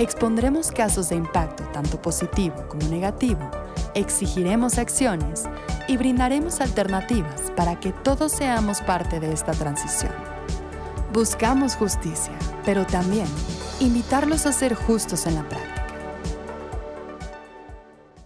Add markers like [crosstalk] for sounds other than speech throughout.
Expondremos casos de impacto tanto positivo como negativo, exigiremos acciones y brindaremos alternativas para que todos seamos parte de esta transición. Buscamos justicia, pero también invitarlos a ser justos en la práctica.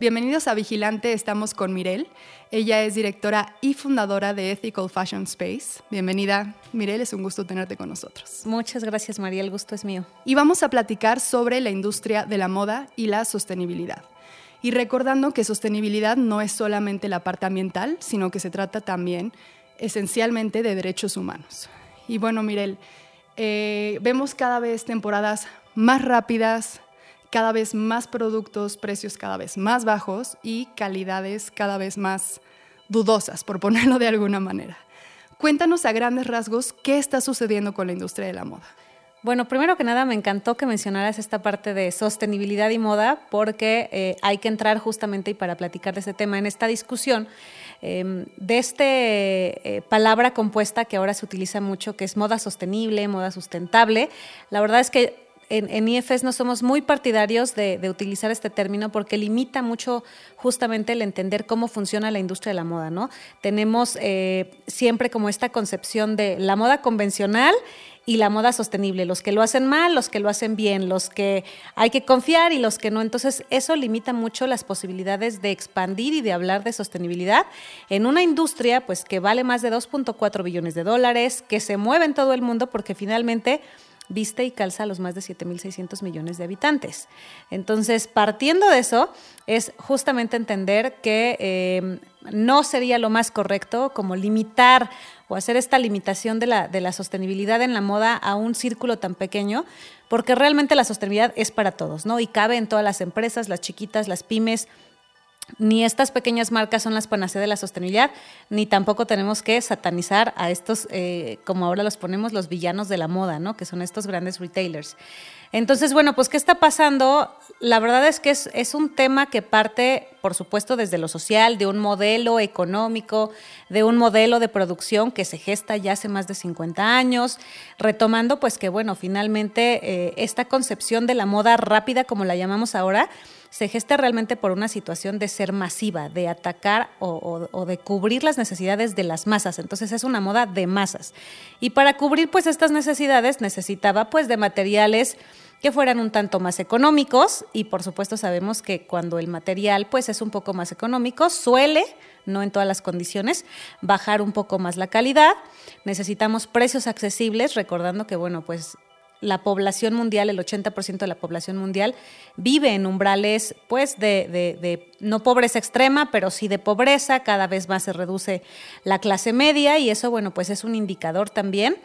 Bienvenidos a Vigilante, estamos con Mirel. Ella es directora y fundadora de Ethical Fashion Space. Bienvenida, Mirel, es un gusto tenerte con nosotros. Muchas gracias, María, el gusto es mío. Y vamos a platicar sobre la industria de la moda y la sostenibilidad. Y recordando que sostenibilidad no es solamente la parte ambiental, sino que se trata también esencialmente de derechos humanos. Y bueno, Mirel, eh, vemos cada vez temporadas más rápidas, cada vez más productos, precios cada vez más bajos y calidades cada vez más dudosas, por ponerlo de alguna manera. Cuéntanos a grandes rasgos qué está sucediendo con la industria de la moda. Bueno, primero que nada me encantó que mencionaras esta parte de sostenibilidad y moda porque eh, hay que entrar justamente y para platicar de ese tema en esta discusión em, de esta eh, palabra compuesta que ahora se utiliza mucho, que es moda sostenible, moda sustentable. La verdad es que en, IFS no somos muy partidarios de, utilizar este término porque limita mucho justamente el entender cómo funciona la industria de la moda, ¿no? Tenemos eh, siempre como esta concepción de la moda convencional y la moda sostenible, los que lo hacen mal, los que lo hacen bien, los que hay que confiar y los que no. Entonces, eso limita mucho las posibilidades de expandir y de hablar de sostenibilidad en una industria pues que vale más de 2.4 billones de dólares, que se mueve en todo el mundo porque finalmente viste y calza a los más de 7.600 millones de habitantes. Entonces, partiendo de eso, es justamente entender que eh, no sería lo más correcto como limitar o hacer esta limitación de la, de la sostenibilidad en la moda a un círculo tan pequeño, porque realmente la sostenibilidad es para todos, ¿no? Y cabe en todas las empresas, las chiquitas, las pymes, ni estas pequeñas marcas son las panaceas de la sostenibilidad, ni tampoco tenemos que satanizar a estos, eh, como ahora los ponemos, los villanos de la moda, ¿no? Que son estos grandes retailers. Entonces, bueno, pues, ¿qué está pasando? La verdad es que es, es, un tema que parte, por supuesto, desde lo social, de un modelo económico, de un modelo de producción que se gesta ya hace más de 50 años, retomando, pues, que, bueno, finalmente eh, esta concepción de la moda rápida, como la llamamos ahora, se gesta realmente por una situación de ser masiva, de atacar o, de cubrir las necesidades de las masas. Entonces es una moda de masas. Y para cubrir pues estas necesidades necesitaba pues de materiales que fueran un tanto más económicos y por supuesto sabemos que cuando el material pues es un poco más económico suele no en todas las condiciones, bajar un poco más la calidad. Necesitamos precios accesibles, recordando que, bueno, pues la población mundial, el 80% de la población mundial, vive en umbrales, pues, de, de, no pobreza extrema, pero sí de pobreza, cada vez más se reduce la clase media y eso, bueno, pues es un indicador también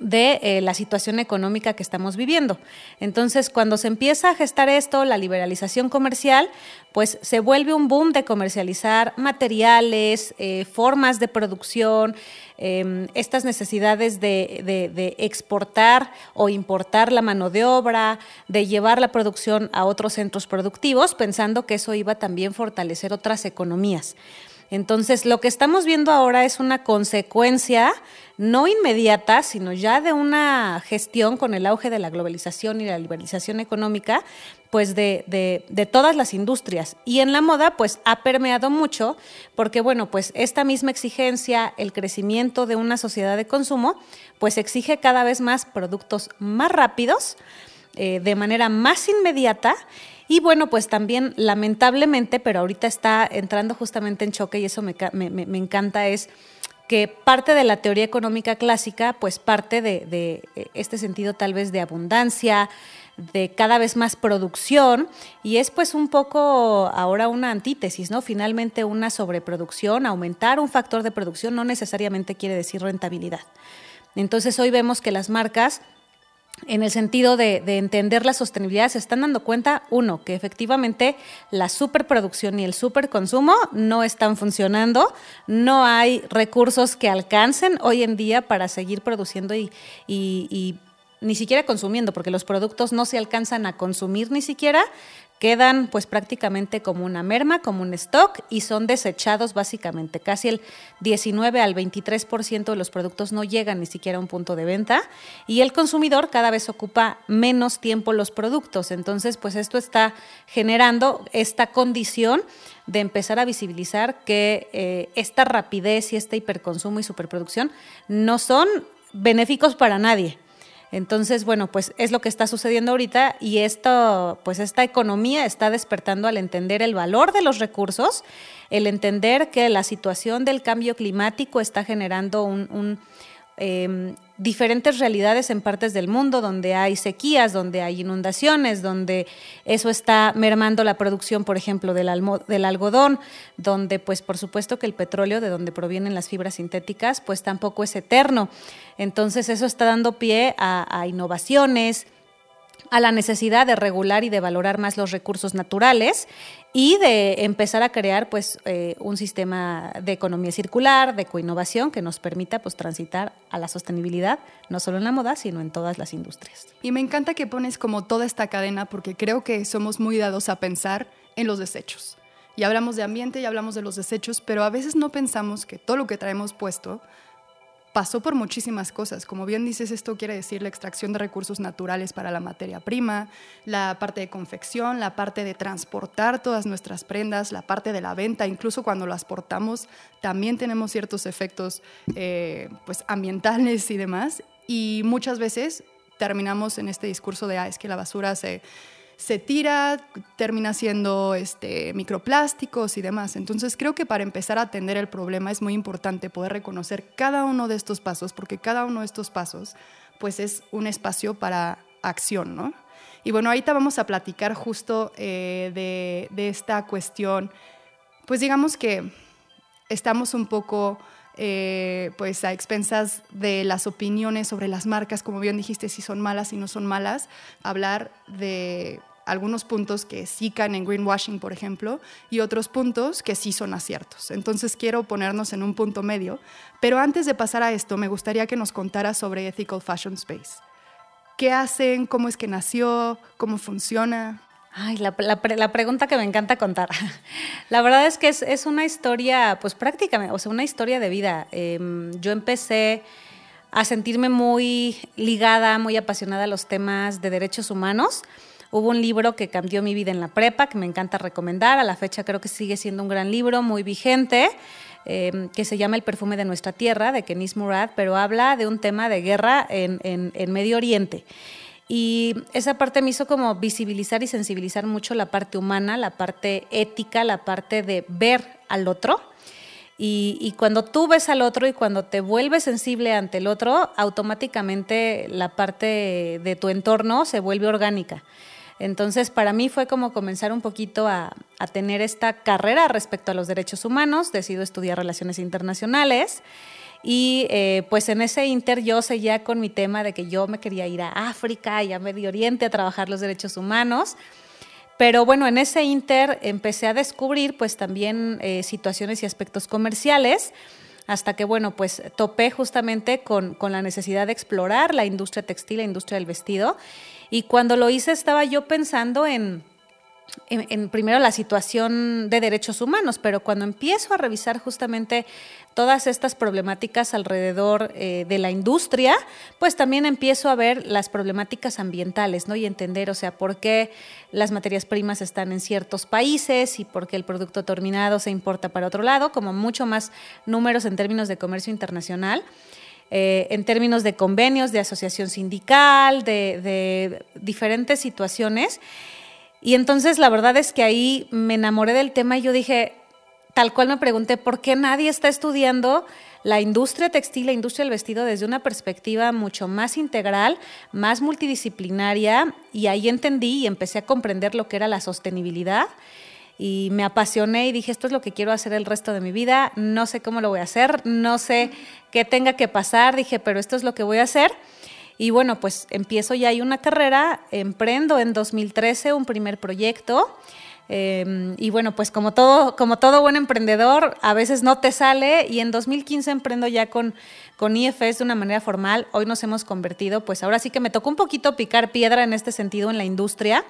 de eh, la situación económica que estamos viviendo. Entonces, cuando se empieza a gestar esto, la liberalización comercial, pues se vuelve un boom de comercializar materiales, eh, formas de producción, em, estas necesidades de, exportar o importar la mano de obra, de llevar la producción a otros centros productivos, pensando que eso iba a también fortalecer otras economías. Entonces, lo que estamos viendo ahora es una consecuencia no inmediata, sino ya de una gestión con el auge de la globalización y la liberalización económica, pues de, de, todas las industrias. Y en la moda, pues ha permeado mucho, porque bueno, pues esta misma exigencia, el crecimiento de una sociedad de consumo, pues exige cada vez más productos más rápidos, eh, de manera más inmediata y bueno, pues también lamentablemente, pero ahorita está entrando justamente en choque y eso me, encanta, es que parte de la teoría económica clásica, pues parte de, este sentido tal vez de abundancia, de cada vez más producción y es pues un poco ahora una antítesis, ¿no? Finalmente una sobreproducción, aumentar un factor de producción no necesariamente quiere decir rentabilidad. Entonces hoy vemos que las marcas en el sentido de, entender la sostenibilidad, se están dando cuenta, uno, que efectivamente la superproducción y el superconsumo no están funcionando, no hay recursos que alcancen hoy en día para seguir produciendo y, y ni siquiera consumiendo, porque los productos no se alcanzan a consumir ni siquiera, quedan pues prácticamente como una merma, como un stock y son desechados básicamente. Casi el 19 al 23% de los productos no llegan ni siquiera a un punto de venta y el consumidor cada vez ocupa menos tiempo los productos. Entonces pues esto está generando esta condición de empezar a visibilizar que eh, esta rapidez y este hiperconsumo y superproducción no son benéficos para nadie. Entonces, bueno, pues es lo que está sucediendo ahorita y esto, pues esta economía está despertando al entender el valor de los recursos, el entender que la situación del cambio climático está generando un, em, diferentes realidades en partes del mundo donde hay sequías, donde hay inundaciones, donde eso está mermando la producción, por ejemplo, del, del, algodón, donde pues por supuesto que el petróleo, de donde provienen las fibras sintéticas, pues tampoco es eterno. Entonces eso está dando pie a innovaciones, a la necesidad de regular y de valorar más los recursos naturales y de empezar a crear pues eh, un sistema de economía circular, de coinnovación que nos permita pues transitar a la sostenibilidad, no solo en la moda, sino en todas las industrias. Y me encanta que pones como toda esta cadena porque creo que somos muy dados a pensar en los desechos. Y hablamos de ambiente y hablamos de los desechos, pero a veces no pensamos que todo lo que traemos puesto pasó por muchísimas cosas. Como bien dices, esto quiere decir la extracción de recursos naturales para la materia prima, la parte de confección, la parte de transportar todas nuestras prendas, la parte de la venta, incluso cuando las portamos, también tenemos ciertos efectos eh, pues, ambientales y demás. Y muchas veces terminamos en este discurso de, ah, es que la basura se se tira, termina siendo este, microplásticos y demás. Entonces creo que para empezar a atender el problema es muy importante poder reconocer cada uno de estos pasos, porque cada uno de estos pasos pues es un espacio para acción, ¿no? Y bueno, ahorita vamos a platicar justo eh, de, de, esta cuestión, pues digamos que estamos un poco eh, pues a expensas de las opiniones sobre las marcas, como bien dijiste, si son malas, y no son malas, hablar de algunos puntos que sí caen en greenwashing, por ejemplo, y otros puntos que sí son aciertos. Entonces quiero ponernos en un punto medio, pero antes de pasar a esto, me gustaría que nos contara sobre Ethical Fashion Space. ¿Qué hacen? ¿Cómo es que nació? ¿Cómo funciona? Ay, la, pregunta que me encanta contar. [laughs] La verdad es que es, una historia, pues prácticamente, o sea, una historia de vida. Em, yo empecé a sentirme muy ligada, muy apasionada a los temas de derechos humanos. Hubo un libro que cambió mi vida en la prepa, que me encanta recomendar. A la fecha creo que sigue siendo un gran libro, muy vigente, em, que se llama El perfume de nuestra tierra, de Kenis Murad, pero habla de un tema de guerra en, en Medio Oriente. Y esa parte me hizo como visibilizar y sensibilizar mucho la parte humana, la parte ética, la parte de ver al otro. Y, cuando tú ves al otro y cuando te vuelves sensible ante el otro, automáticamente la parte de tu entorno se vuelve orgánica. Entonces, para mí fue como comenzar un poquito a, a tener esta carrera respecto a los derechos humanos. Decido estudiar relaciones internacionales. Y eh, pues en ese inter yo seguía con mi tema de que yo me quería ir a África y a Medio Oriente a trabajar los derechos humanos. Pero bueno, en ese inter empecé a descubrir pues también eh, situaciones y aspectos comerciales hasta que, bueno, pues topé justamente con, con, la necesidad de explorar la industria textil, la industria del vestido. Y cuando lo hice estaba yo pensando en, en, primero la situación de derechos humanos, pero cuando empiezo a revisar justamente todas estas problemáticas alrededor eh, de la industria, pues también empiezo a ver las problemáticas ambientales, ¿no? Y entender, o sea, por qué las materias primas están en ciertos países y por qué el producto terminado se importa para otro lado, como mucho más números en términos de comercio internacional. Eh, en términos de convenios, de asociación sindical, de, de diferentes situaciones. Y entonces la verdad es que ahí me enamoré del tema y yo dije, tal cual me pregunté, ¿por qué nadie está estudiando la industria textil, la industria del vestido desde una perspectiva mucho más integral, más multidisciplinaria? Y ahí entendí y empecé a comprender lo que era la sostenibilidad. Y me apasioné y dije, esto es lo que quiero hacer el resto de mi vida, no sé cómo lo voy a hacer, no sé qué tenga que pasar, dije, pero esto es lo que voy a hacer. Y bueno, pues empiezo ya ahí una carrera, emprendo en 2013 un primer proyecto. Em, y bueno, pues como todo, como todo buen emprendedor, a veces no te sale y en 2015 emprendo ya con, con IFS de una manera formal. Hoy nos hemos convertido, pues ahora sí que me tocó un poquito picar piedra en este sentido en la industria.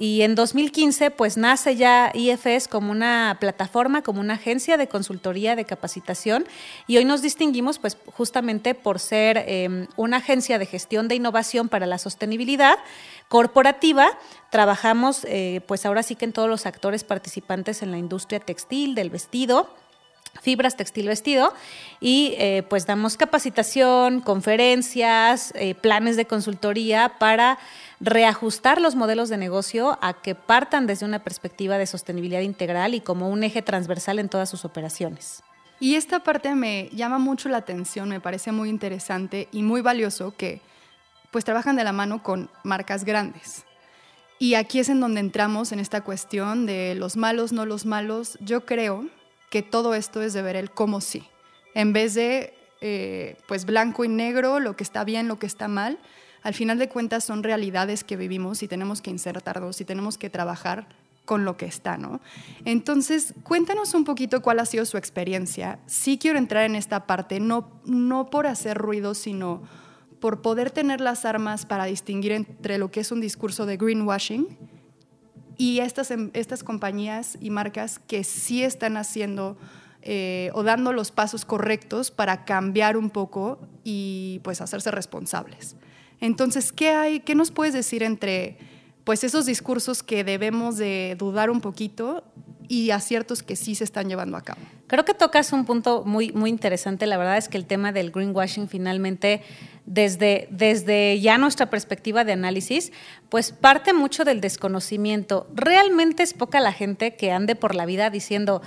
Y en 2015, pues nace ya IFS como una plataforma, como una agencia de consultoría, de capacitación. Y hoy nos distinguimos, pues justamente por ser em, una agencia de gestión de innovación para la sostenibilidad corporativa. Trabajamos, eh, pues ahora sí que en todos los actores participantes en la industria textil, del vestido fibras textil vestido y eh, pues damos capacitación, conferencias, eh, planes de consultoría para reajustar los modelos de negocio a que partan desde una perspectiva de sostenibilidad integral y como un eje transversal en todas sus operaciones. Y esta parte me llama mucho la atención, me parece muy interesante y muy valioso que pues trabajan de la mano con marcas grandes. Y aquí es en donde entramos en esta cuestión de los malos, no los malos. Yo creo que todo esto es de ver el cómo sí, en vez de eh, pues blanco y negro, lo que está bien, lo que está mal, al final de cuentas son realidades que vivimos y tenemos que insertarnos y tenemos que trabajar con lo que está, ¿no? Entonces, cuéntanos un poquito cuál ha sido su experiencia. Sí quiero entrar en esta parte, no, no por hacer ruido, sino por poder tener las armas para distinguir entre lo que es un discurso de greenwashing y estas, em, estas compañías y marcas que sí están haciendo eh, o dando los pasos correctos para cambiar un poco y pues hacerse responsables. Entonces, ¿qué hay? ¿Qué nos puedes decir entre pues esos discursos que debemos de dudar un poquito y aciertos que sí se están llevando a cabo? Creo que tocas un punto muy, muy interesante. La verdad es que el tema del greenwashing finalmente, desde, desde ya nuestra perspectiva de análisis, pues parte mucho del desconocimiento. Realmente es poca la gente que ande por la vida diciendo,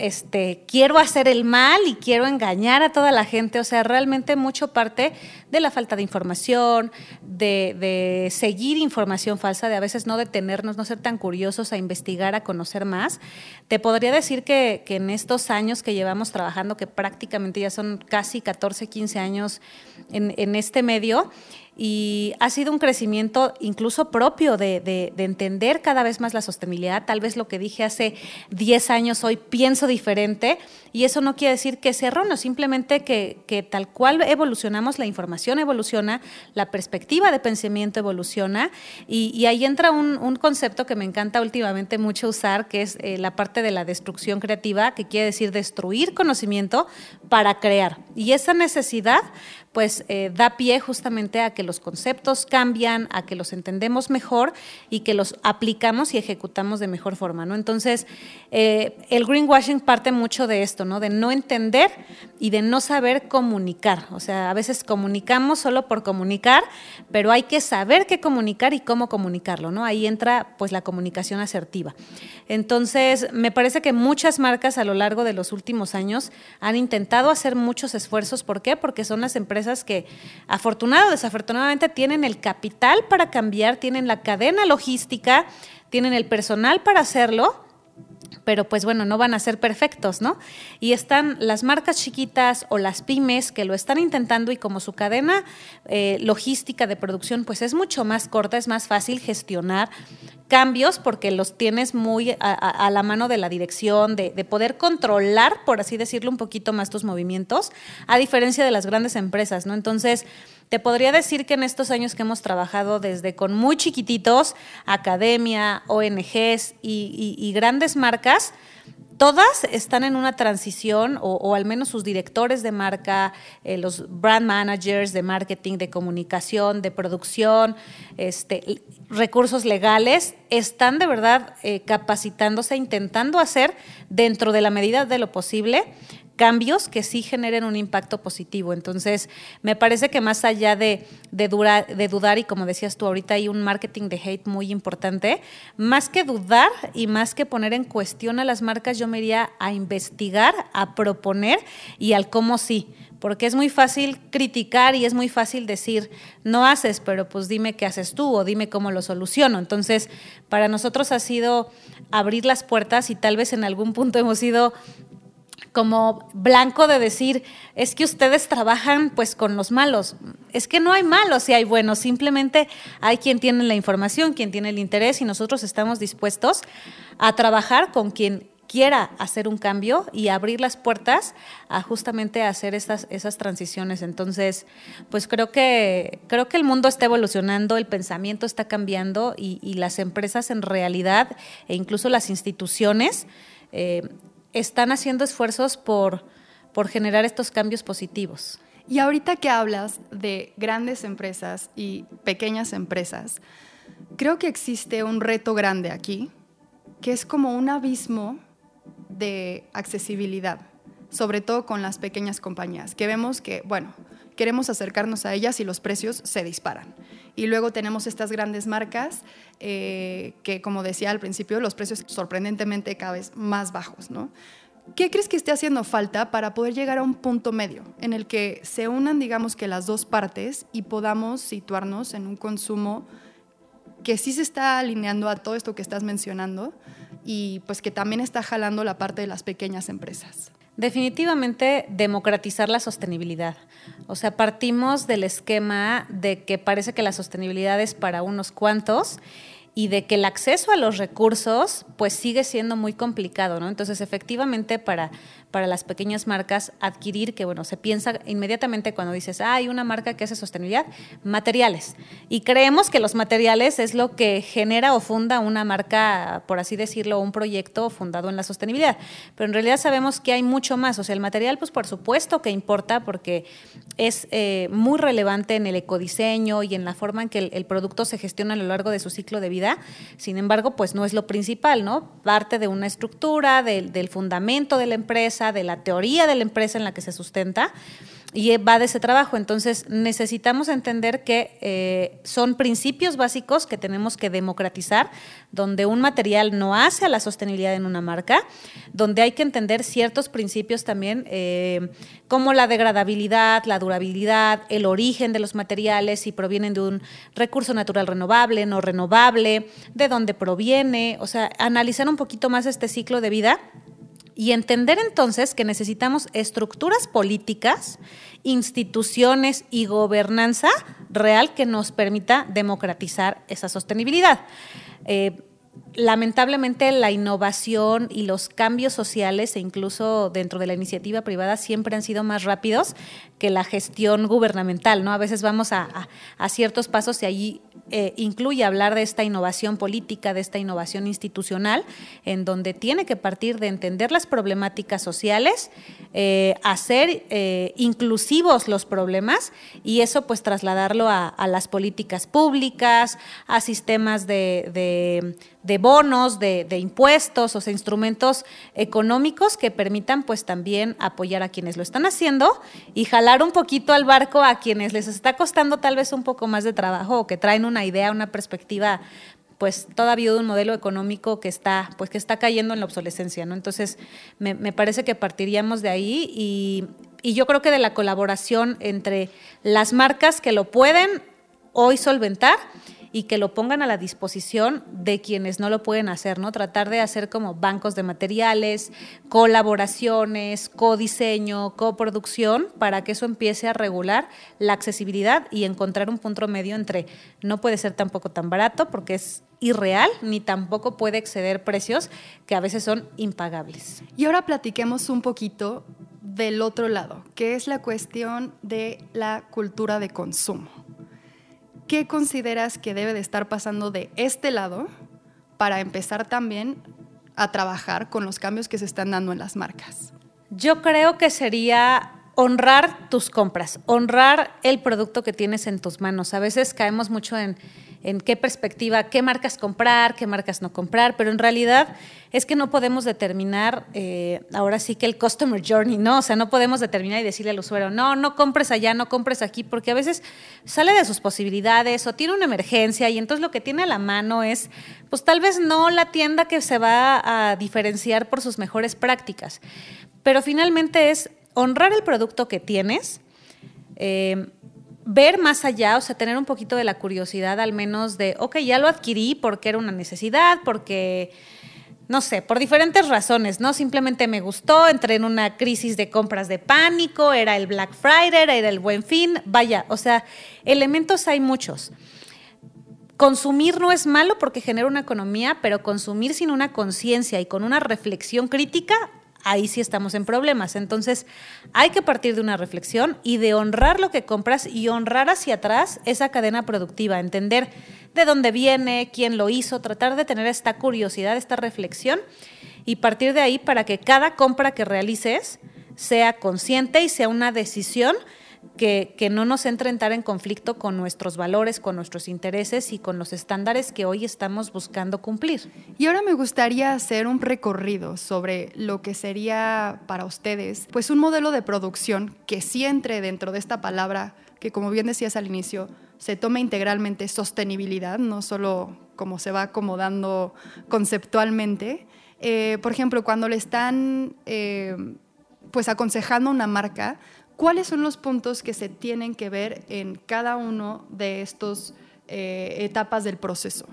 este, quiero hacer el mal y quiero engañar a toda la gente. O sea, realmente mucho parte de la falta de información, de, seguir información falsa, de a veces no detenernos, no ser tan curiosos a investigar, a conocer más. Te podría decir que, en estos años que llevamos trabajando, que prácticamente ya son casi 14, 15 años en, en este medio, y ha sido un crecimiento incluso propio de, entender cada vez más la sostenibilidad. Tal vez lo que dije hace 10 años, hoy pienso diferente y eso no quiere decir que sea erróneo, simplemente que, tal cual evolucionamos, la información evoluciona, la perspectiva de pensamiento evoluciona y, ahí entra un, concepto que me encanta últimamente mucho usar, que es eh, la parte de la destrucción creativa, que quiere decir destruir conocimiento para crear. Y esa necesidad pues eh, da pie justamente a que los conceptos cambian, a que los entendemos mejor y que los aplicamos y ejecutamos de mejor forma, ¿no? Entonces, eh, el greenwashing parte mucho de esto, ¿no? De no entender y de no saber comunicar. O sea, a veces comunicamos solo por comunicar, pero hay que saber qué comunicar y cómo comunicarlo, ¿no? Ahí entra pues la comunicación asertiva. Entonces, me parece que muchas marcas a lo largo de los últimos años han intentado hacer muchos esfuerzos. ¿Por qué? Porque son las empresas que afortunado o desafortunadamente tienen el capital para cambiar, tienen la cadena logística, tienen el personal para hacerlo pero pues bueno, no van a ser perfectos, ¿no? Y están las marcas chiquitas o las pymes que lo están intentando y como su cadena eh, logística de producción pues es mucho más corta, es más fácil gestionar cambios porque los tienes muy a, la mano de la dirección, de, de, poder controlar, por así decirlo, un poquito más tus movimientos, a diferencia de las grandes empresas, ¿no? Entonces, te podría decir que en estos años que hemos trabajado desde con muy chiquititos, academia, ONGs y, grandes marcas, todas están en una transición, o, al menos sus directores de marca, eh, los brand managers de marketing, de comunicación, de producción, este, recursos legales, están de verdad eh, capacitándose, intentando hacer dentro de la medida de lo posible cambios que sí generen un impacto positivo. Entonces, me parece que más allá de, dudar, y como decías tú ahorita, hay un marketing de hate muy importante, más que dudar y más que poner en cuestión a las marcas, yo me iría a investigar, a proponer y al cómo sí porque es muy fácil criticar y es muy fácil decir, no haces, pero pues dime qué haces tú o dime cómo lo soluciono. Entonces, para nosotros ha sido abrir las puertas y tal vez en algún punto hemos sido como blanco de decir, es que ustedes trabajan pues con los malos. Es que no hay malos y hay buenos, simplemente hay quien tiene la información, quien tiene el interés y nosotros estamos dispuestos a trabajar con quien quiera hacer un cambio y abrir las puertas a justamente hacer esas, esas transiciones. Entonces, pues creo que, creo que el mundo está evolucionando, el pensamiento está cambiando y, las empresas en realidad e incluso las instituciones eh, están haciendo esfuerzos por, por generar estos cambios positivos. Y ahorita que hablas de grandes empresas y pequeñas empresas, creo que existe un reto grande aquí, que es como un abismo de accesibilidad, sobre todo con las pequeñas compañías, que vemos que, bueno, queremos acercarnos a ellas y los precios se disparan. Y luego tenemos estas grandes marcas eh, que, como decía al principio, los precios sorprendentemente cada vez más bajos, ¿no? ¿Qué crees que esté haciendo falta para poder llegar a un punto medio en el que se unan, digamos que las dos partes y podamos situarnos en un consumo que sí se está alineando a todo esto que estás mencionando y pues que también está jalando la parte de las pequeñas empresas? Definitivamente democratizar la sostenibilidad. O sea, partimos del esquema de que parece que la sostenibilidad es para unos cuantos y de que el acceso a los recursos pues sigue siendo muy complicado, ¿no? Entonces, efectivamente, para para las pequeñas marcas adquirir, que bueno, se piensa inmediatamente cuando dices, ah, hay una marca que hace sostenibilidad, materiales. Y creemos que los materiales es lo que genera o funda una marca, por así decirlo, un proyecto fundado en la sostenibilidad. Pero en realidad sabemos que hay mucho más. O sea, el material, pues por supuesto que importa porque es eh, muy relevante en el ecodiseño y en la forma en que el, producto se gestiona a lo largo de su ciclo de vida. Sin embargo, pues no es lo principal, ¿no? Parte de una estructura, del fundamento de la empresa de la teoría de la empresa en la que se sustenta y va de ese trabajo. Entonces necesitamos entender que eh, son principios básicos que tenemos que democratizar, donde un material no hace a la sostenibilidad en una marca, donde hay que entender ciertos principios también, eh, como la degradabilidad, la durabilidad, el origen de los materiales, si provienen de un recurso natural renovable, no renovable, de dónde proviene, o sea, analizar un poquito más este ciclo de vida y entender entonces que necesitamos estructuras políticas, instituciones y gobernanza real que nos permita democratizar esa sostenibilidad. Eh, lamentablemente la innovación y los cambios sociales e incluso dentro de la iniciativa privada siempre han sido más rápidos que la gestión gubernamental, ¿no? A veces vamos a, ciertos pasos y allí eh, incluye hablar de esta innovación política, de esta innovación institucional, en donde tiene que partir de entender las problemáticas sociales, eh, hacer eh, inclusivos los problemas y eso pues trasladarlo a, las políticas públicas, a sistemas de, bonos, de, impuestos, o sea, instrumentos económicos que permitan pues también apoyar a quienes lo están haciendo y jalar un poquito al barco a quienes les está costando tal vez un poco más de trabajo o que traen una idea, una perspectiva pues todavía de un modelo económico que está, pues que está cayendo en la obsolescencia, ¿no? Entonces, me, parece que partiríamos de ahí y, y, yo creo que de la colaboración entre las marcas que lo pueden hoy solventar y que lo pongan a la disposición de quienes no lo pueden hacer, ¿no? Tratar de hacer como bancos de materiales, colaboraciones, codiseño, coproducción, para que eso empiece a regular la accesibilidad y encontrar un punto medio entre no puede ser tampoco tan barato porque es irreal ni tampoco puede exceder precios que a veces son impagables. Y ahora platiquemos un poquito del otro lado, que es la cuestión de la cultura de consumo. ¿Qué consideras que debe de estar pasando de este lado para empezar también a trabajar con los cambios que se están dando en las marcas? Yo creo que sería honrar tus compras, honrar el producto que tienes en tus manos. A veces caemos mucho en en qué perspectiva, qué marcas comprar, qué marcas no comprar, pero en realidad es que no podemos determinar, eh, ahora sí que el customer journey, ¿no? O sea, no podemos determinar y decirle al usuario, no, no compres allá, no compres aquí, porque a veces sale de sus posibilidades o tiene una emergencia y entonces lo que tiene a la mano es, pues tal vez no la tienda que se va a diferenciar por sus mejores prácticas, pero finalmente es honrar el producto que tienes. Eh, ver más allá, o sea, tener un poquito de la curiosidad al menos de, ok, ya lo adquirí porque era una necesidad, porque no sé, por diferentes razones, ¿no? Simplemente me gustó, entré en una crisis de compras de pánico, era el Black Friday, era el Buen Fin, vaya, o sea, elementos hay muchos. Consumir no es malo porque genera una economía, pero consumir sin una conciencia y con una reflexión crítica, ahí sí estamos en problemas. Entonces, hay que partir de una reflexión y de honrar lo que compras y honrar hacia atrás esa cadena productiva, entender de dónde viene, quién lo hizo, tratar de tener esta curiosidad, esta reflexión y partir de ahí para que cada compra que realices sea consciente y sea una decisión que, no nos entre entrar en conflicto con nuestros valores, con nuestros intereses y con los estándares que hoy estamos buscando cumplir. Y ahora me gustaría hacer un recorrido sobre lo que sería para ustedes, pues un modelo de producción que sí entre dentro de esta palabra que como bien decías al inicio, se toma integralmente sostenibilidad, no solo como se va acomodando conceptualmente. Eh, por ejemplo, cuando le están eh, pues aconsejando una marca, ¿cuáles son los puntos que se tienen que ver en cada uno de estas eh, etapas del proceso?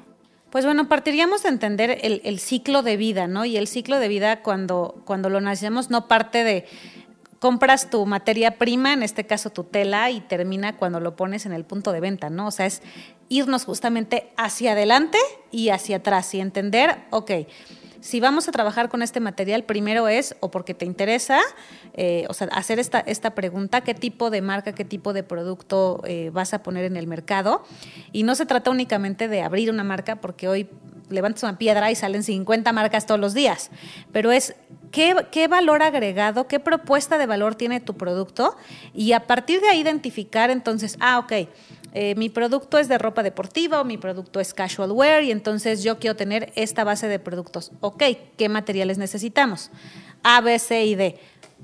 Pues bueno, partiríamos de entender el, ciclo de vida, ¿no? Y el ciclo de vida cuando, cuando lo nacemos no parte de compras tu materia prima, en este caso tu tela, y termina cuando lo pones en el punto de venta, ¿no? O sea, es irnos justamente hacia adelante y hacia atrás y entender, ok, si vamos a trabajar con este material, primero es, o porque te interesa, eh, o sea, hacer esta, esta pregunta, qué tipo de marca, qué tipo de producto eh, vas a poner en el mercado. Y no se trata únicamente de abrir una marca, porque hoy levantas una piedra y salen 50 marcas todos los días, pero es qué, qué valor agregado, qué propuesta de valor tiene tu producto y a partir de ahí identificar entonces, ah, ok eh, mi producto es de ropa deportiva o mi producto es casual wear y entonces yo quiero tener esta base de productos. Ok, ¿qué materiales necesitamos? A, B, C y D.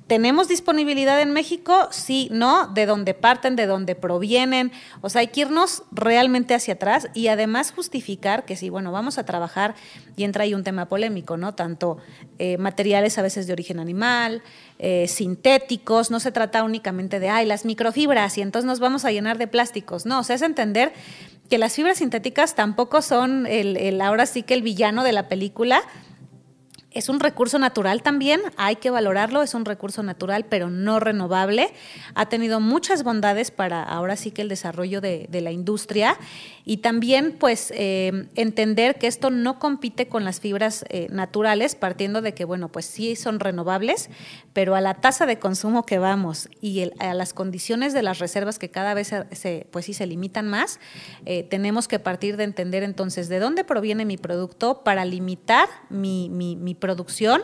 ¿Tenemos disponibilidad en México? Sí, no, de dónde parten, de dónde provienen. O sea, hay que irnos realmente hacia atrás y además justificar que sí, bueno, vamos a trabajar y entra ahí un tema polémico, ¿no? Tanto eh, materiales a veces de origen animal, eh, sintéticos, no se trata únicamente de, ay, las microfibras y entonces nos vamos a llenar de plásticos. No, o sea, es entender que las fibras sintéticas tampoco son el ahora sí que el villano de la película es un recurso natural también, hay que valorarlo, es un recurso natural pero no renovable. Ha tenido muchas bondades para ahora sí que el desarrollo de, la industria y también pues eh, entender que esto no compite con las fibras eh, naturales partiendo de que bueno pues sí son renovables, pero a la tasa de consumo que vamos y a las condiciones de las reservas que cada vez se, pues sí se limitan más, eh, tenemos que partir de entender entonces de dónde proviene mi producto para limitar mi, mi, mi producción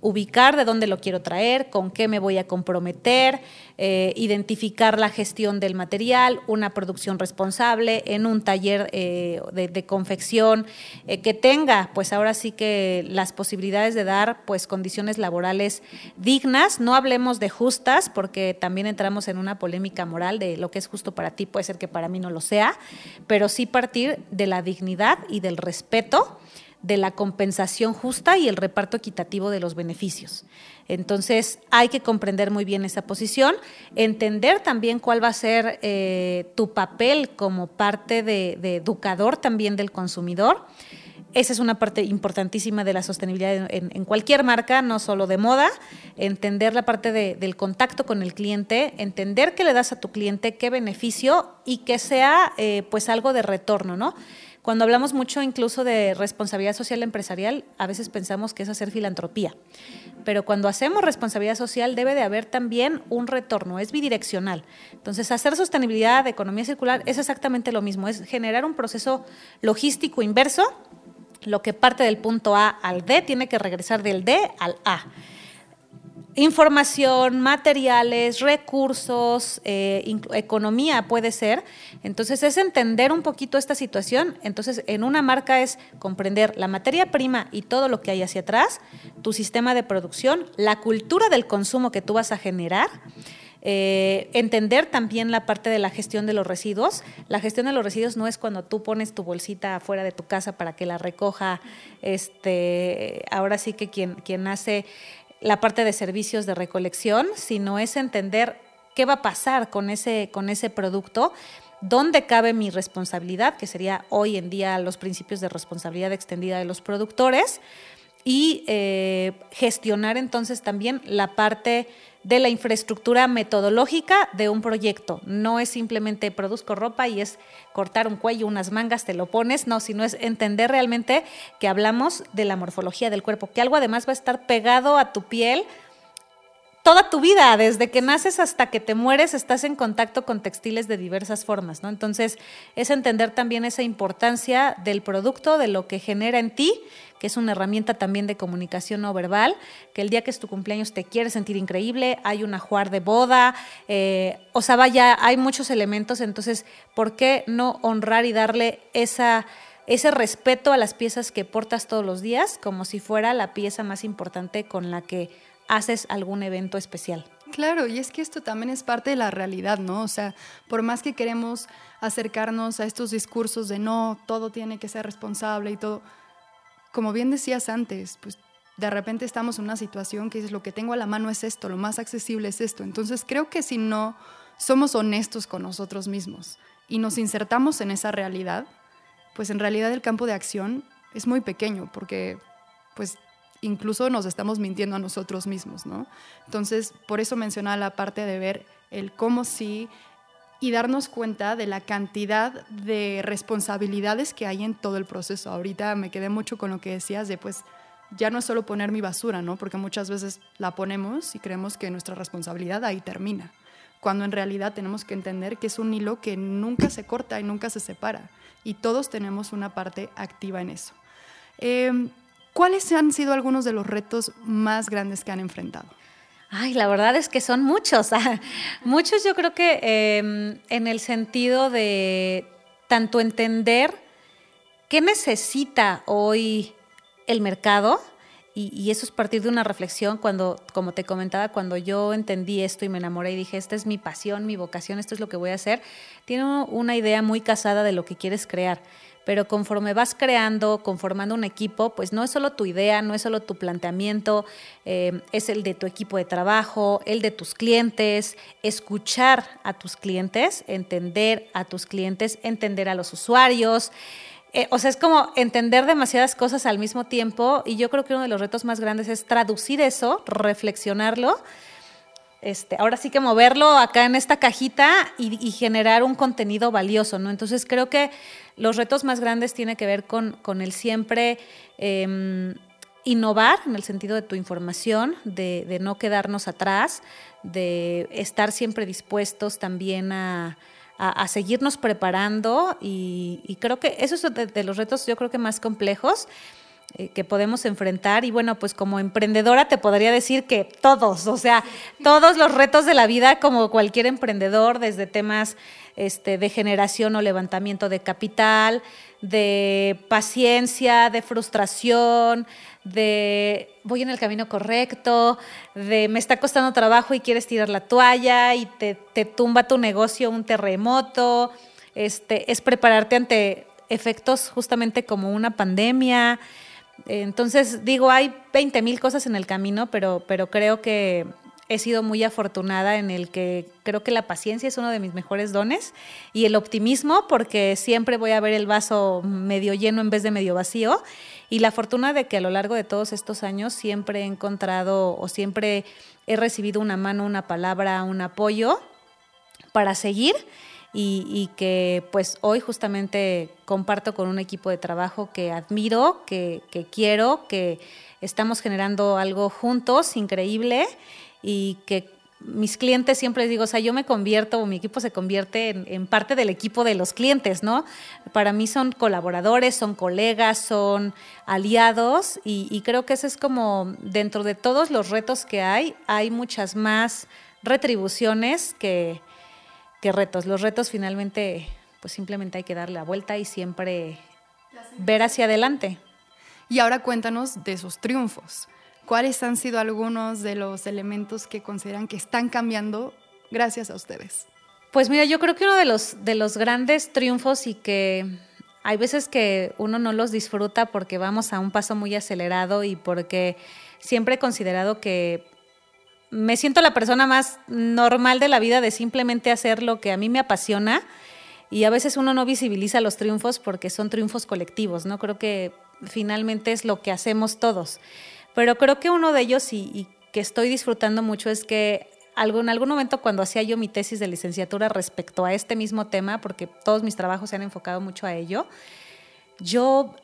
ubicar de dónde lo quiero traer, con qué me voy a comprometer, eh, identificar la gestión del material, una producción responsable en un taller eh, de, confección eh, que tenga, pues ahora sí que las posibilidades de dar pues condiciones laborales dignas. No hablemos de justas porque también entramos en una polémica moral de lo que es justo para ti puede ser que para mí no lo sea, pero sí partir de la dignidad y del respeto de la compensación justa y el reparto equitativo de los beneficios. Entonces, hay que comprender muy bien esa posición, entender también cuál va a ser eh, tu papel como parte de, educador también del consumidor. Esa es una parte importantísima de la sostenibilidad en, cualquier marca, no solo de moda. Entender la parte del contacto con el cliente, entender qué le das a tu cliente, qué beneficio y que sea eh, pues algo de retorno, ¿no? Cuando hablamos mucho incluso de responsabilidad social empresarial, a veces pensamos que es hacer filantropía. Pero cuando hacemos responsabilidad social debe de haber también un retorno, es bidireccional. Entonces, hacer sostenibilidad, de economía circular, es exactamente lo mismo, es generar un proceso logístico inverso. Lo que parte del punto A al D tiene que regresar del D al A información, materiales, recursos, eh, economía puede ser. Entonces es entender un poquito esta situación. Entonces en una marca es comprender la materia prima y todo lo que hay hacia atrás, tu sistema de producción, la cultura del consumo que tú vas a generar. Eh, entender también la parte de la gestión de los residuos. La gestión de los residuos no es cuando tú pones tu bolsita afuera de tu casa para que la recoja, este, ahora sí que quien, quien hace la parte de servicios de recolección, sino es entender qué va a pasar con ese, con ese producto, dónde cabe mi responsabilidad, que sería hoy en día los principios de responsabilidad extendida de los productores, y eh, gestionar entonces también la parte de la infraestructura metodológica de un proyecto. No es simplemente produzco ropa y es cortar un cuello, unas mangas, te lo pones, no, sino es entender realmente que hablamos de la morfología del cuerpo, que algo además va a estar pegado a tu piel toda tu vida, desde que naces hasta que te mueres, estás en contacto con textiles de diversas formas, ¿no? Entonces, es entender también esa importancia del producto, de lo que genera en ti, que es una herramienta también de comunicación no verbal, que el día que es tu cumpleaños te quieres sentir increíble, hay un ajuar de boda, eh, o sea, vaya, hay muchos elementos, entonces, ¿por qué no honrar y darle esa ese respeto a las piezas que portas todos los días como si fuera la pieza más importante con la que haces algún evento especial. Claro, y es que esto también es parte de la realidad, ¿no? O sea, por más que queremos acercarnos a estos discursos de no, todo tiene que ser responsable y todo, como bien decías antes, pues de repente estamos en una situación que es lo que tengo a la mano es esto, lo más accesible es esto. Entonces creo que si no somos honestos con nosotros mismos y nos insertamos en esa realidad, pues en realidad el campo de acción es muy pequeño porque pues incluso nos estamos mintiendo a nosotros mismos, ¿no? Entonces, por eso mencionaba la parte de ver el cómo sí y darnos cuenta de la cantidad de responsabilidades que hay en todo el proceso. Ahorita me quedé mucho con lo que decías de pues ya no es solo poner mi basura, ¿no? Porque muchas veces la ponemos y creemos que nuestra responsabilidad ahí termina, cuando en realidad tenemos que entender que es un hilo que nunca se corta y nunca se separa y todos tenemos una parte activa en eso. Eh, ¿Cuáles han sido algunos de los retos más grandes que han enfrentado? Ay, la verdad es que son muchos. [laughs] muchos yo creo que em, en el sentido de tanto entender qué necesita hoy el mercado, y, eso es partir de una reflexión cuando, como te comentaba, cuando yo entendí esto y me enamoré y dije, esta es mi pasión, mi vocación, esto es lo que voy a hacer, tiene una idea muy casada de lo que quieres crear pero conforme vas creando, conformando un equipo, pues no es solo tu idea, no es solo tu planteamiento, eh, es el de tu equipo de trabajo, el de tus clientes, escuchar a tus clientes, entender a tus clientes, entender a los usuarios. Eh, o sea, es como entender demasiadas cosas al mismo tiempo y yo creo que uno de los retos más grandes es traducir eso, reflexionarlo este, ahora sí que moverlo acá en esta cajita y, generar un contenido valioso, ¿no? Entonces creo que los retos más grandes tienen que ver con, el siempre em, innovar en el sentido de tu información, de, no quedarnos atrás, de estar siempre dispuestos también a, seguirnos preparando y, creo que eso es de los retos yo creo que más complejos. Eh, que podemos enfrentar. Y bueno, pues como emprendedora te podría decir que todos, o sea, todos los retos de la vida, como cualquier emprendedor, desde temas este, de generación o levantamiento de capital, de paciencia, de frustración, de voy en el camino correcto, de me está costando trabajo y quieres tirar la toalla y te, te tumba tu negocio un terremoto, este, es prepararte ante efectos justamente como una pandemia, entonces, digo, hay 20 mil cosas en el camino, pero, pero creo que he sido muy afortunada en el que creo que la paciencia es uno de mis mejores dones y el optimismo porque siempre voy a ver el vaso medio lleno en vez de medio vacío. Y la fortuna de que a lo largo de todos estos años siempre he encontrado o siempre he recibido una mano, una palabra, un apoyo para seguir y, que pues hoy justamente comparto con un equipo de trabajo que admiro, que, quiero, que estamos generando algo juntos increíble y que mis clientes siempre les digo, o sea, yo me convierto o mi equipo se convierte en, parte del equipo de los clientes, ¿no? Para mí son colaboradores, son colegas, son aliados y, creo que ese es como dentro de todos los retos que hay, hay muchas más retribuciones que, retos. Los retos finalmente, pues simplemente hay que darle la vuelta y siempre ver hacia adelante. Y ahora cuéntanos de esos triunfos. ¿Cuáles han sido algunos de los elementos que consideran que están cambiando gracias a ustedes? Pues mira, yo creo que uno de los, de los grandes triunfos y que hay veces que uno no los disfruta porque vamos a un paso muy acelerado y porque siempre he considerado que me siento la persona más normal de la vida de simplemente hacer lo que a mí me apasiona y a veces uno no visibiliza los triunfos porque son triunfos colectivos, ¿no? Creo que finalmente es lo que hacemos todos. Pero creo que uno de ellos y, que estoy disfrutando mucho es que en algún momento cuando hacía yo mi tesis de licenciatura respecto a este mismo tema, porque todos mis trabajos se han enfocado mucho a ello, yo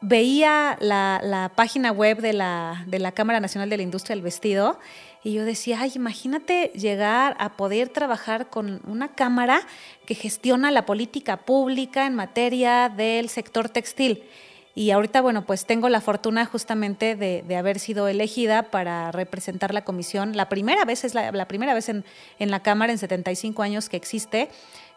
veía la, página web de la, de la Cámara Nacional de la Industria del Vestido y yo decía, ay, imagínate llegar a poder trabajar con una cámara que gestiona la política pública en materia del sector textil. Y ahorita, bueno, pues tengo la fortuna justamente de, haber sido elegida para representar la comisión. La primera vez, es la, la primera vez en, en la Cámara en 75 años que existe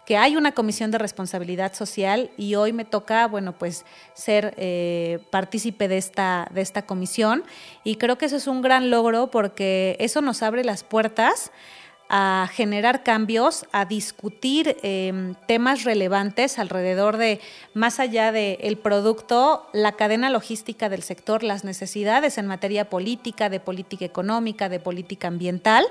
que hay una comisión de responsabilidad social y hoy me toca, bueno, pues ser eh, partícipe de esta, de esta comisión y creo que eso es un gran logro porque eso nos abre las puertas a generar cambios, a discutir em, temas relevantes alrededor de, más allá del producto, la cadena logística del sector, las necesidades en materia política, de política económica, de política ambiental,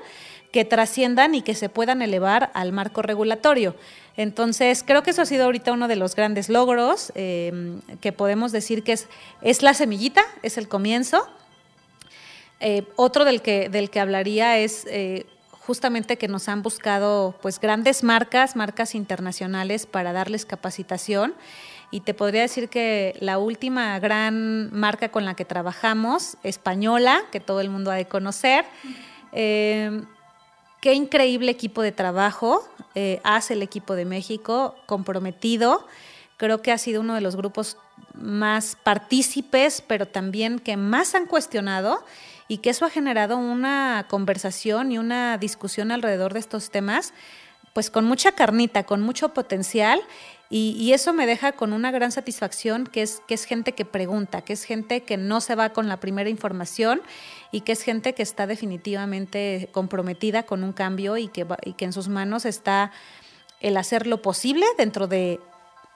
que trasciendan y que se puedan elevar al marco regulatorio. Entonces, creo que eso ha sido ahorita uno de los grandes logros em, que podemos decir que es, es la semillita, es el comienzo. Eh, otro del que, del que hablaría es eh, justamente que nos han buscado pues grandes marcas, marcas internacionales para darles capacitación. Y te podría decir que la última gran marca con la que trabajamos, española, que todo el mundo ha de conocer, em, qué increíble equipo de trabajo eh, hace el equipo de México, comprometido. Creo que ha sido uno de los grupos más partícipes, pero también que más han cuestionado y que eso ha generado una conversación y una discusión alrededor de estos temas, pues con mucha carnita, con mucho potencial y, eso me deja con una gran satisfacción, que es, que es gente que pregunta, que es gente que no se va con la primera información y que es gente que está definitivamente comprometida con un cambio y que, que en sus manos está el hacer lo posible dentro de,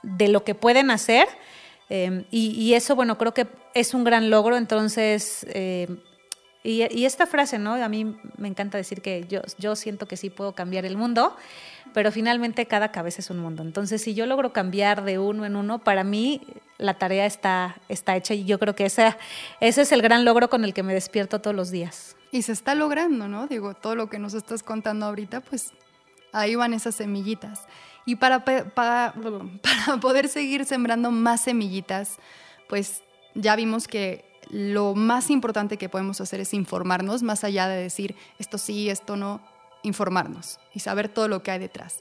lo que pueden hacer. Eh, y, eso, bueno, creo que es un gran logro. Entonces, eh, y, esta frase, ¿no? A mí me encanta decir que yo, yo siento que sí puedo cambiar el mundo pero finalmente cada cabeza es un mundo. Entonces, si yo logro cambiar de uno en uno, para mí la tarea está, está hecha y yo creo que ese, ese es el gran logro con el que me despierto todos los días. Y se está logrando, ¿no? Digo, todo lo que nos estás contando ahorita, pues ahí van esas semillitas. Y para, para, [laughs] para poder seguir sembrando más semillitas, pues ya vimos que lo más importante que podemos hacer es informarnos, más allá de decir esto sí, esto no, informarnos y saber todo lo que hay detrás.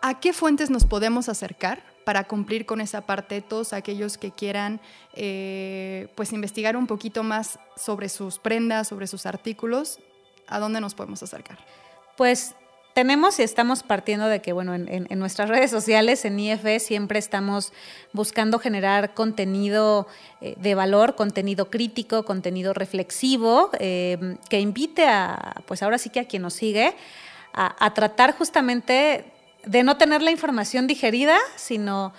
¿A qué fuentes nos podemos acercar para cumplir con esa parte? Todos aquellos que quieran eh, pues investigar un poquito más sobre sus prendas, sobre sus artículos, ¿a dónde nos podemos acercar? Pues tenemos y estamos partiendo de que, bueno, en, nuestras redes sociales, en IFE, siempre estamos buscando generar contenido eh, de valor, contenido crítico, contenido reflexivo, eh, que invite a, pues ahora sí que a quien nos sigue, a, a tratar justamente de no tener la información digerida, sino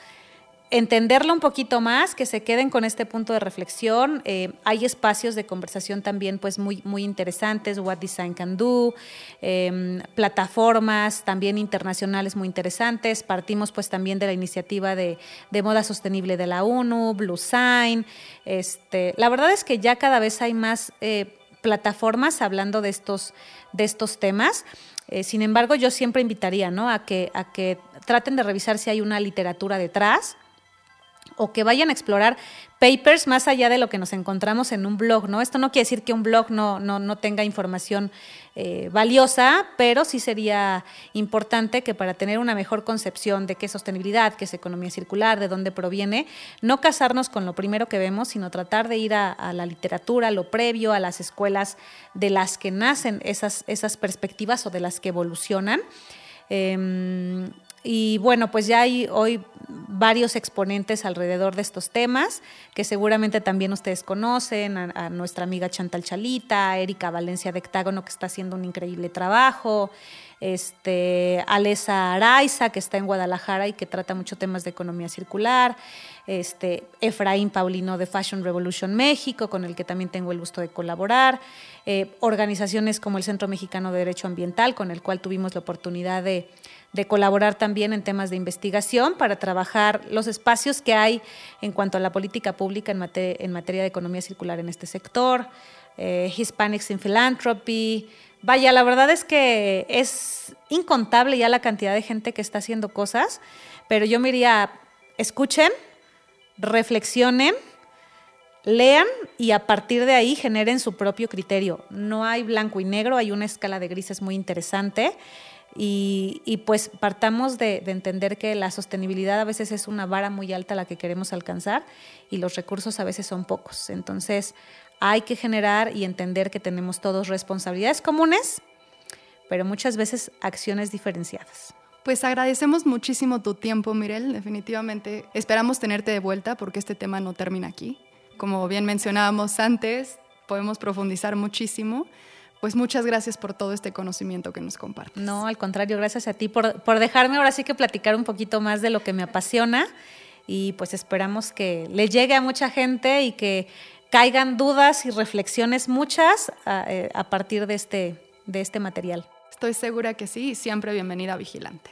entenderlo un poquito más, que se queden con este punto de reflexión. Eh, hay espacios de conversación también pues muy, muy interesantes, What Design Can Do, em, plataformas también internacionales muy interesantes. Partimos pues también de la iniciativa de, moda sostenible de la ONU, Blue Sign. Este, la verdad es que ya cada vez hay más eh, plataformas hablando de estos, de estos temas. Eh, sin embargo, yo siempre invitaría ¿no? a, que, a que traten de revisar si hay una literatura detrás, o que vayan a explorar papers más allá de lo que nos encontramos en un blog, ¿no? Esto no quiere decir que un blog no, no, tenga información eh, valiosa, pero sí sería importante que para tener una mejor concepción de qué es sostenibilidad, qué es economía circular, de dónde proviene, no casarnos con lo primero que vemos, sino tratar de ir a, la literatura, a lo previo, a las escuelas de las que nacen esas, esas perspectivas o de las que evolucionan. Em, y bueno, pues ya hay hoy varios exponentes alrededor de estos temas, que seguramente también ustedes conocen, a, nuestra amiga Chantal Chalita, a Erika Valencia de Hectágono, que está haciendo un increíble trabajo, este, Alesa Araiza, que está en Guadalajara y que trata mucho temas de economía circular, este, Efraín Paulino de Fashion Revolution México, con el que también tengo el gusto de colaborar, eh, organizaciones como el Centro Mexicano de Derecho Ambiental, con el cual tuvimos la oportunidad de de colaborar también en temas de investigación para trabajar los espacios que hay en cuanto a la política pública en, materia de economía circular en este sector, eh, Hispanics in Philanthropy. Vaya, la verdad es que es incontable ya la cantidad de gente que está haciendo cosas, pero yo me diría, escuchen, reflexionen, lean y a partir de ahí generen su propio criterio. No hay blanco y negro, hay una escala de grises muy interesante. Y, pues partamos de, entender que la sostenibilidad a veces es una vara muy alta la que queremos alcanzar y los recursos a veces son pocos. Entonces hay que generar y entender que tenemos todos responsabilidades comunes, pero muchas veces acciones diferenciadas. Pues agradecemos muchísimo tu tiempo, Mirel. Definitivamente esperamos tenerte de vuelta porque este tema no termina aquí. Como bien mencionábamos antes, podemos profundizar muchísimo pues muchas gracias por todo este conocimiento que nos compartes. No, al contrario, gracias a ti por, dejarme ahora sí que platicar un poquito más de lo que me apasiona y pues esperamos que le llegue a mucha gente y que caigan dudas y reflexiones muchas a, eh, a partir de este, de este material. Estoy segura que sí y siempre bienvenida Vigilante.